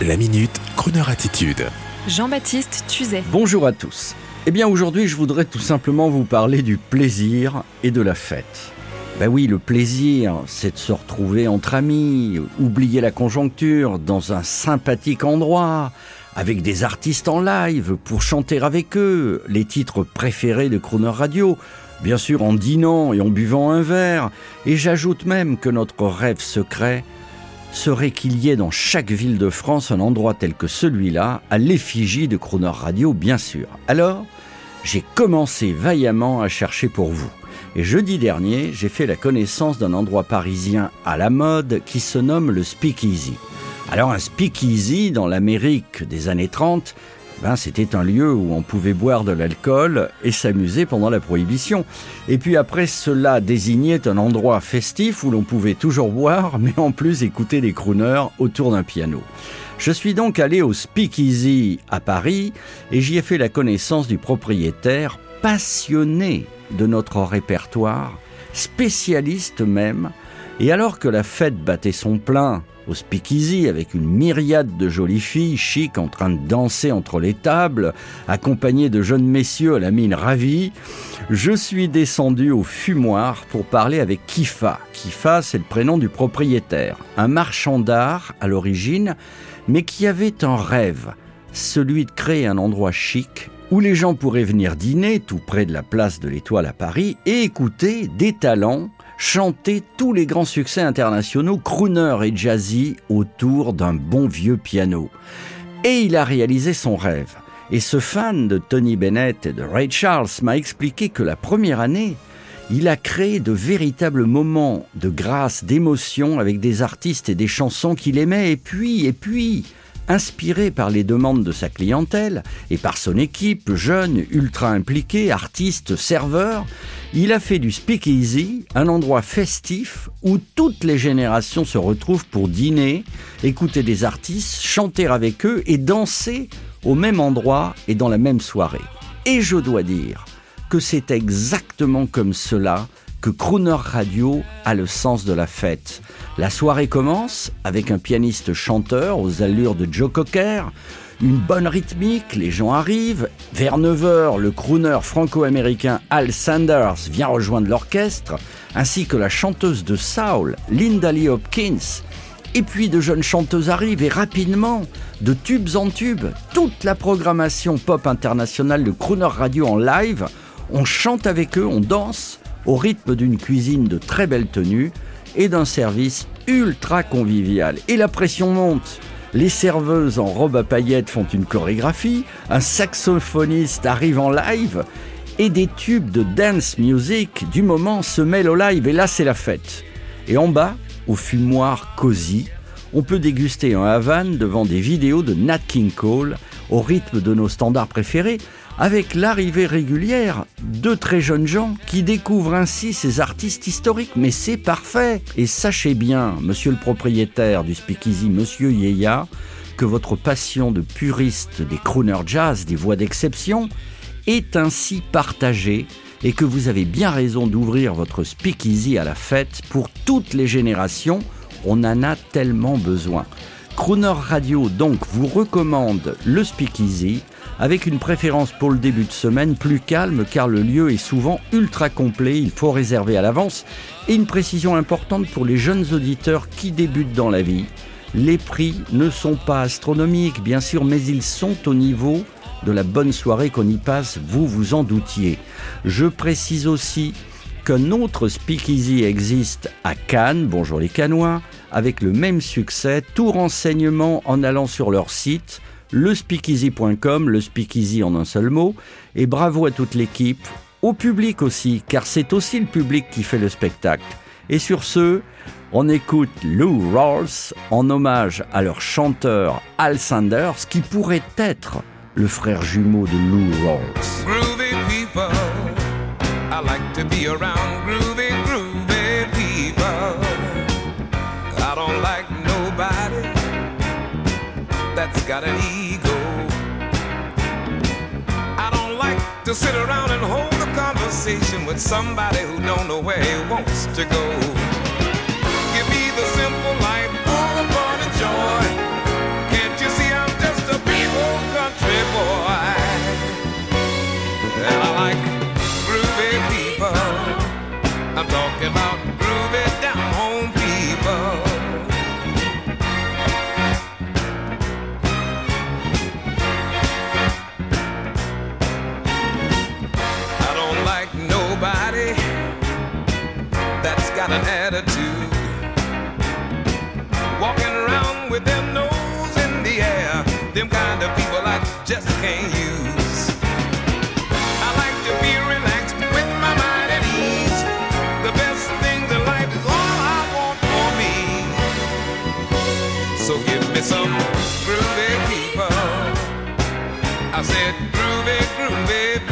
La minute, Kroneur attitude. Jean-Baptiste Tuzet. Bonjour à tous. Eh bien aujourd'hui je voudrais tout simplement vous parler du plaisir et de la fête. Ben oui, le plaisir, c'est de se retrouver entre amis, oublier la conjoncture dans un sympathique endroit, avec des artistes en live pour chanter avec eux les titres préférés de Crooner Radio, bien sûr en dînant et en buvant un verre, et j'ajoute même que notre rêve secret serait qu'il y ait dans chaque ville de France un endroit tel que celui-là, à l'effigie de Crooner Radio, bien sûr. Alors, j'ai commencé vaillamment à chercher pour vous. Et jeudi dernier, j'ai fait la connaissance d'un endroit parisien à la mode qui se nomme le Speakeasy. Alors un speakeasy dans l'Amérique des années 30, ben, c'était un lieu où on pouvait boire de l'alcool et s'amuser pendant la prohibition. Et puis après, cela désignait un endroit festif où l'on pouvait toujours boire, mais en plus écouter des crooners autour d'un piano. Je suis donc allé au Speakeasy à Paris et j'y ai fait la connaissance du propriétaire passionné de notre répertoire, spécialiste même, et alors que la fête battait son plein au speakeasy avec une myriade de jolies filles chic en train de danser entre les tables, accompagnées de jeunes messieurs à la mine ravie, je suis descendu au fumoir pour parler avec Kifa. Kifa, c'est le prénom du propriétaire, un marchand d'art à l'origine, mais qui avait un rêve, celui de créer un endroit chic où les gens pourraient venir dîner tout près de la place de l'Étoile à Paris et écouter des talents chanter tous les grands succès internationaux, crooner et jazzy, autour d'un bon vieux piano. Et il a réalisé son rêve. Et ce fan de Tony Bennett et de Ray Charles m'a expliqué que la première année, il a créé de véritables moments de grâce, d'émotion avec des artistes et des chansons qu'il aimait. Et puis, et puis, inspiré par les demandes de sa clientèle et par son équipe, jeune, ultra impliquée, artiste, serveur, il a fait du Speakeasy un endroit festif où toutes les générations se retrouvent pour dîner, écouter des artistes, chanter avec eux et danser au même endroit et dans la même soirée. Et je dois dire que c'est exactement comme cela que Crooner Radio a le sens de la fête. La soirée commence avec un pianiste chanteur aux allures de Joe Cocker, une bonne rythmique, les gens arrivent. Vers 9h, le crooner franco-américain Al Sanders vient rejoindre l'orchestre, ainsi que la chanteuse de Soul, Linda Lee Hopkins. Et puis de jeunes chanteuses arrivent et rapidement, de tubes en tubes, toute la programmation pop internationale de Crooner Radio en live, on chante avec eux, on danse, au rythme d'une cuisine de très belle tenue et d'un service ultra convivial. Et la pression monte les serveuses en robe à paillettes font une chorégraphie, un saxophoniste arrive en live, et des tubes de dance music du moment se mêlent au live, et là c'est la fête. Et en bas, au fumoir cosy, on peut déguster un Havane devant des vidéos de Nat King Cole, au rythme de nos standards préférés, avec l'arrivée régulière de très jeunes gens qui découvrent ainsi ces artistes historiques. Mais c'est parfait Et sachez bien, monsieur le propriétaire du Speakeasy, monsieur Yeya, que votre passion de puriste des crooners jazz, des voix d'exception, est ainsi partagée et que vous avez bien raison d'ouvrir votre Speakeasy à la fête pour toutes les générations. On en a tellement besoin. Crooner Radio donc vous recommande le Speakeasy avec une préférence pour le début de semaine plus calme car le lieu est souvent ultra complet, il faut réserver à l'avance et une précision importante pour les jeunes auditeurs qui débutent dans la vie. Les prix ne sont pas astronomiques bien sûr mais ils sont au niveau de la bonne soirée qu'on y passe, vous vous en doutiez. Je précise aussi qu'un autre speakeasy existe à Cannes, bonjour les Canois, avec le même succès, tout renseignement en allant sur leur site, lespeakeasy.com, le speakeasy en un seul mot, et bravo à toute l'équipe, au public aussi, car c'est aussi le public qui fait le spectacle. Et sur ce, on écoute Lou Rawls en hommage à leur chanteur Al Sanders, qui pourrait être le frère jumeau de Lou Rawls. That's got an ego. I don't like to sit around and hold a conversation with somebody who don't know where he wants to go. With their nose in the air. Them kind of people I just can't use. I like to be relaxed with my mind at ease. The best things in life is all I want for me. So give me some groovy people. I said groovy, groovy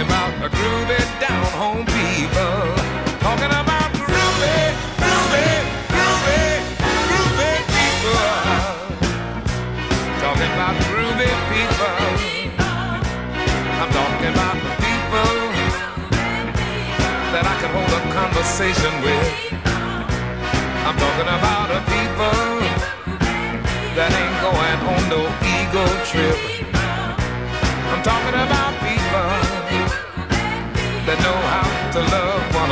talking about a groovy down home people. Talking about groovy, groovy, groovy, groovy people. Talking about groovy people. I'm talking about the people that I can hold a conversation with. I'm talking about the people that ain't going on no ego trip.